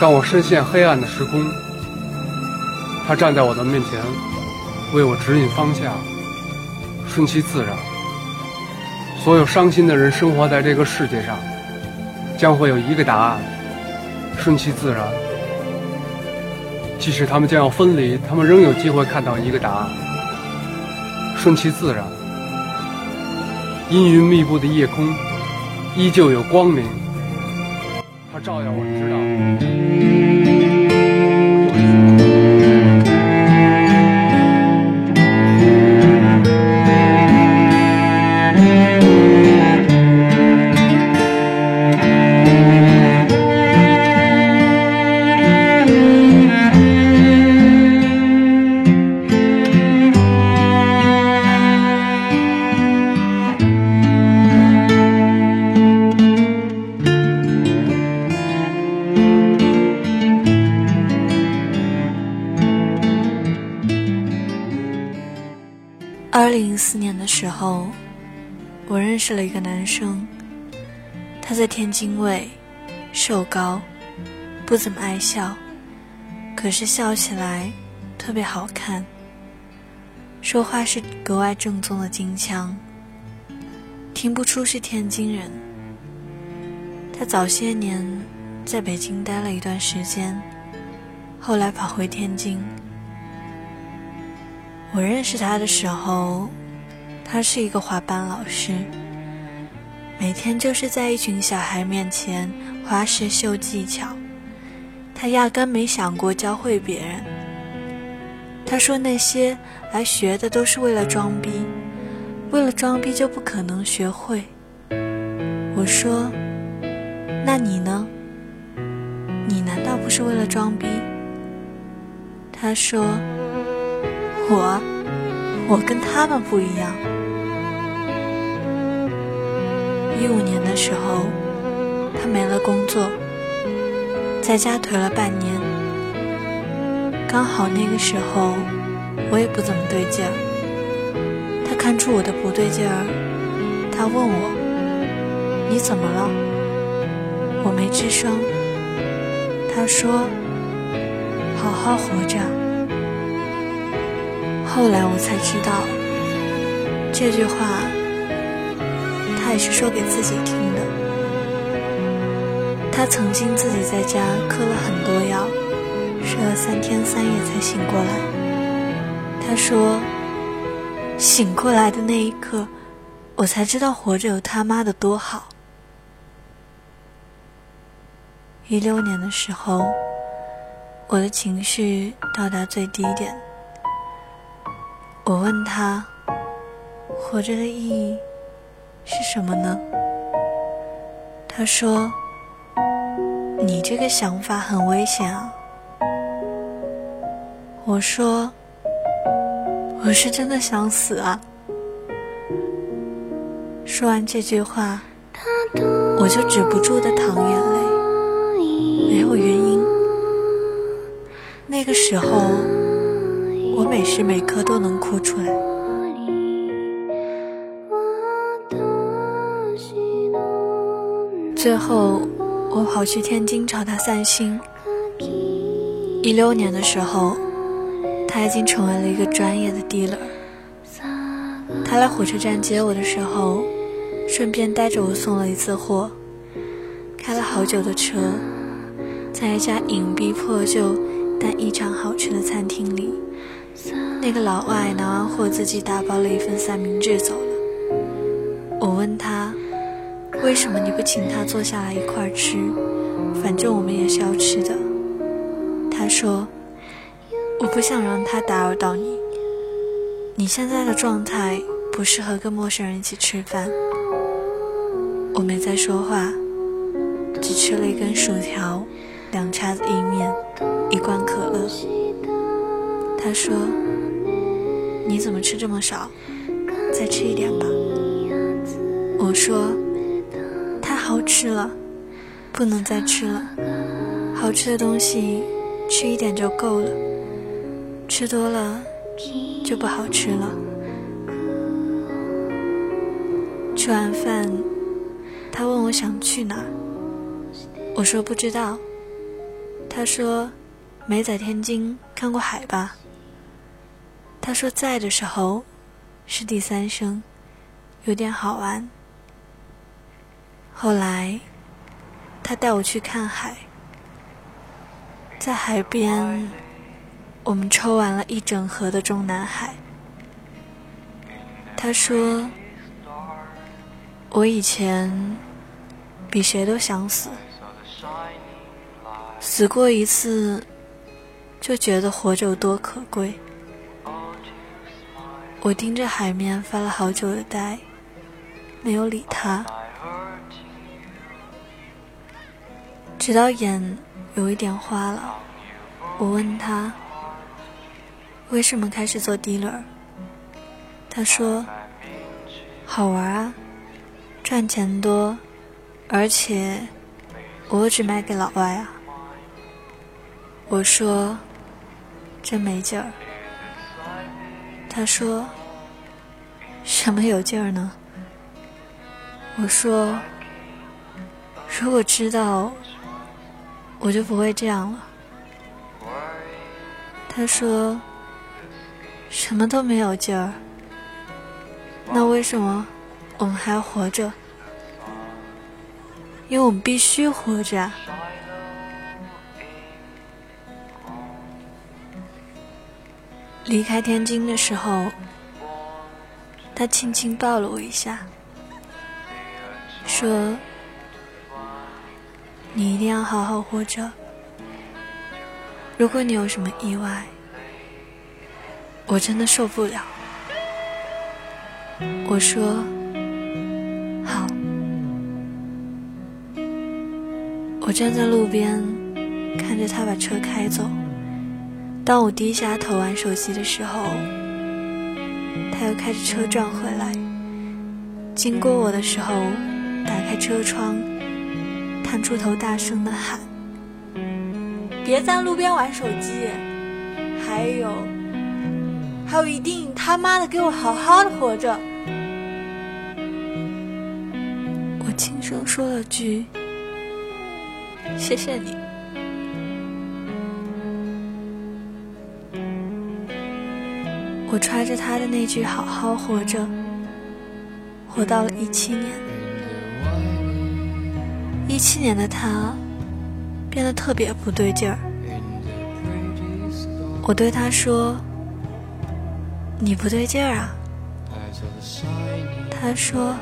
当我深陷黑暗的时空，他站在我的面前，为我指引方向，顺其自然。所有伤心的人生活在这个世界上，将会有一个答案：顺其自然。即使他们将要分离，他们仍有机会看到一个答案：顺其自然。阴云密布的夜空，依旧有光明，它照耀我，知道。二零一四年的时候，我认识了一个男生，他在天津卫，瘦高，不怎么爱笑，可是笑起来特别好看，说话是格外正宗的京腔，听不出是天津人。他早些年在北京待了一段时间，后来跑回天津。我认识他的时候，他是一个滑板老师，每天就是在一群小孩面前滑石秀技巧。他压根没想过教会别人。他说那些来学的都是为了装逼，为了装逼就不可能学会。我说，那你呢？你难道不是为了装逼？他说。我，我跟他们不一样。一五年的时候，他没了工作，在家颓了半年。刚好那个时候，我也不怎么对劲儿。他看出我的不对劲儿，他问我：“你怎么了？”我没吱声。他说：“好好活着。”后来我才知道，这句话他也是说给自己听的。他曾经自己在家磕了很多药，睡了三天三夜才醒过来。他说，醒过来的那一刻，我才知道活着有他妈的多好。一六年的时候，我的情绪到达最低点。我问他：“活着的意义是什么呢？”他说：“你这个想法很危险啊。”我说：“我是真的想死啊。”说完这句话，我就止不住的淌眼泪，没有原因。那个时候。每时每刻都能哭出来。最后，我跑去天津找他散心。一六年的时候，他已经成为了一个专业的 dealer。他来火车站接我的时候，顺便带着我送了一次货。开了好久的车，在一家隐蔽破旧但异常好吃的餐厅里。那个老外拿完货，自己打包了一份三明治走了。我问他，为什么你不请他坐下来一块吃？反正我们也是要吃的。他说，我不想让他打扰到你。你现在的状态不适合跟陌生人一起吃饭。我没再说话，只吃了一根薯条，两叉子意面，一罐可乐。他说。你怎么吃这么少？再吃一点吧。我说，太好吃了，不能再吃了。好吃的东西吃一点就够了，吃多了就不好吃了。吃完饭，他问我想去哪，我说不知道。他说：“没在天津看过海吧？”他说：“在的时候是第三声，有点好玩。”后来，他带我去看海，在海边，我们抽完了一整盒的中南海。他说：“我以前比谁都想死，死过一次，就觉得活着有多可贵。”我盯着海面发了好久的呆，没有理他。直到眼有一点花了，我问他为什么开始做 dealer。他说：“好玩啊，赚钱多，而且我只卖给老外啊。”我说：“真没劲儿。”他说：“什么有劲儿呢？”我说：“如果知道。”我就不会这样了。他说：“什么都没有劲儿，那为什么我们还活着？因为我们必须活着。”离开天津的时候，他轻轻抱了我一下，说。你一定要好好活着。如果你有什么意外，我真的受不了。我说好。我站在路边，看着他把车开走。当我低下头玩手机的时候，他又开着车撞回来。经过我的时候，打开车窗。探出头，大声的喊：“别在路边玩手机！还有，还有，一定他妈的给我好好的活着！”我轻声说了句：“谢谢你。”我揣着他的那句“好好活着”，活到了一七年。一七年的他变得特别不对劲儿。我对他说：“你不对劲儿啊。”他说：“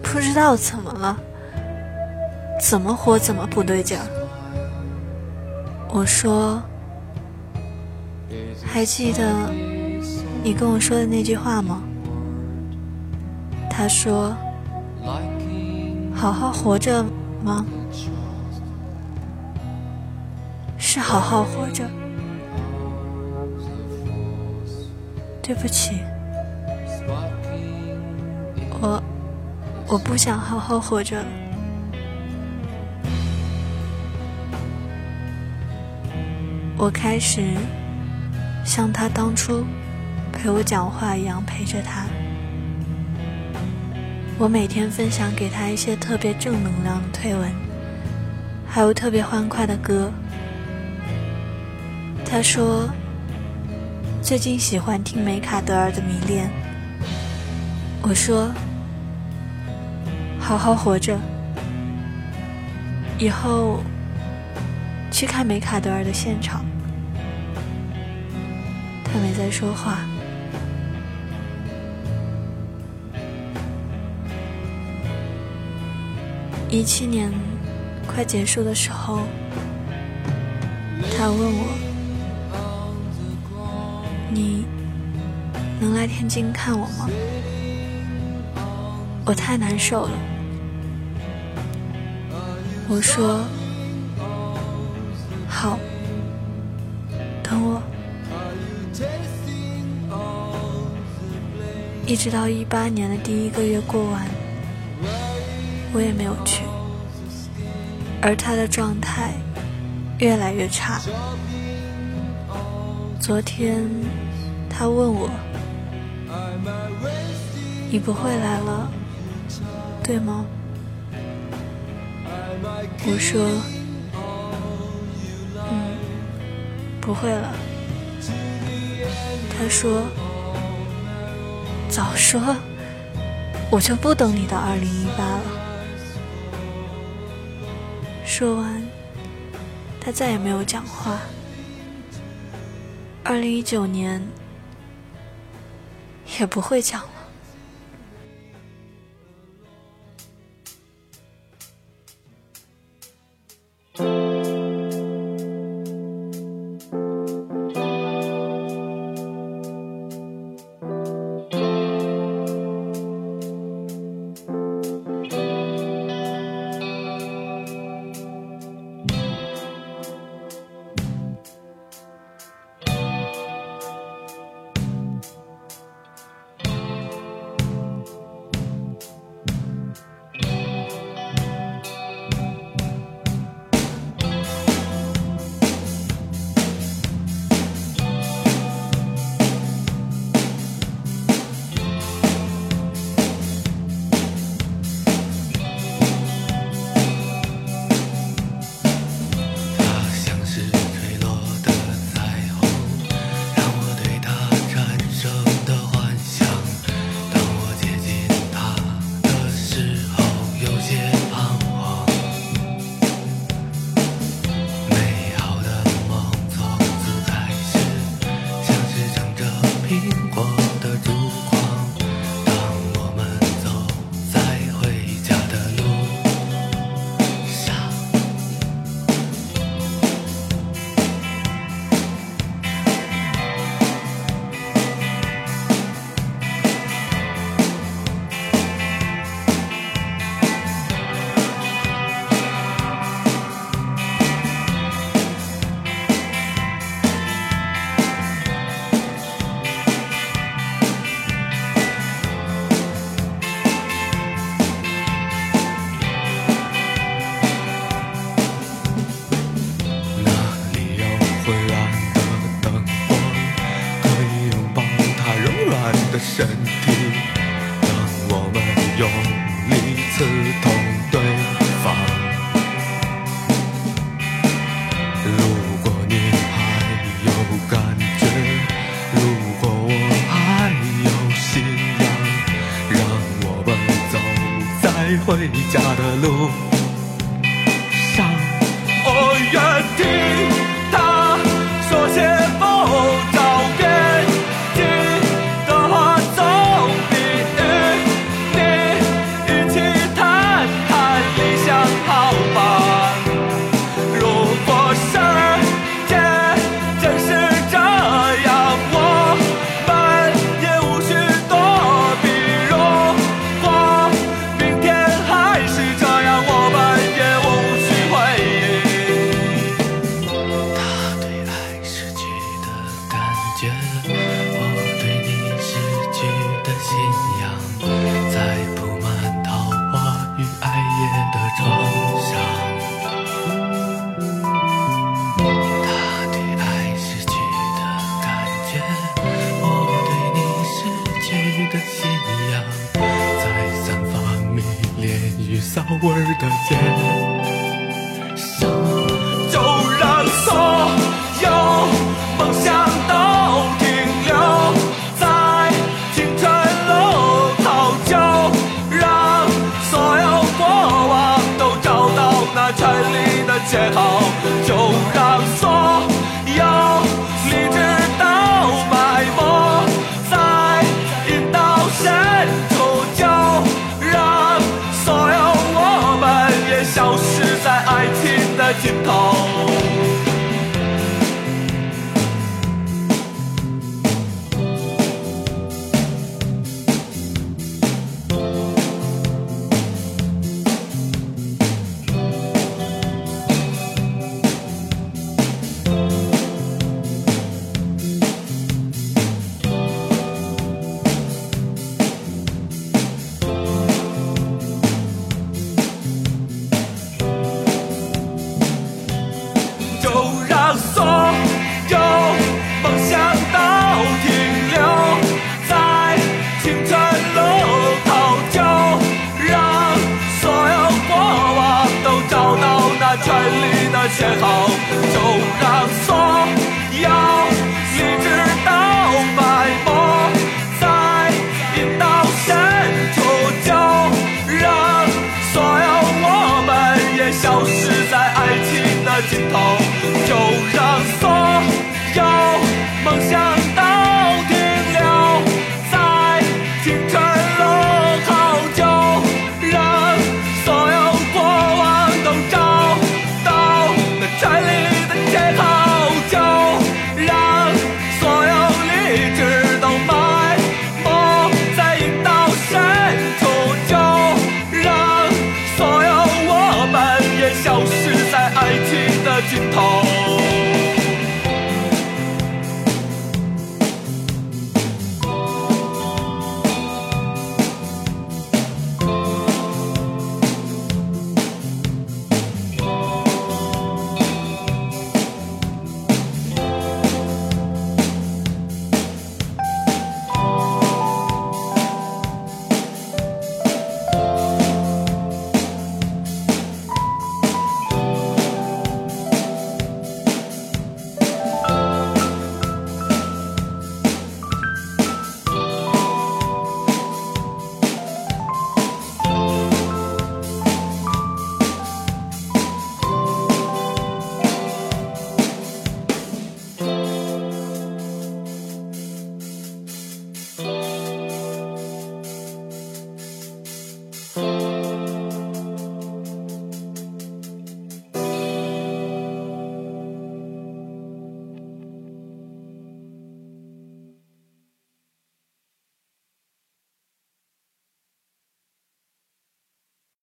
不知道怎么了，怎么活怎么不对劲儿。”我说：“还记得你跟我说的那句话吗？”他说。好好活着吗？是好好活着。对不起，我我不想好好活着了。我开始像他当初陪我讲话一样陪着他。我每天分享给他一些特别正能量的推文，还有特别欢快的歌。他说最近喜欢听梅卡德尔的《迷恋》。我说好好活着，以后去看梅卡德尔的现场。他没再说话。一七年快结束的时候，他问我：“你能来天津看我吗？”我太难受了。我说：“好，一直到一八年的第一个月过完我也没有去。而他的状态越来越差。昨天他问我你不会来了对吗？我说嗯不会了。他说早说我就不等你到二零一八了。说完他再也没有讲话。二零一九年也不会讲了。爱一天。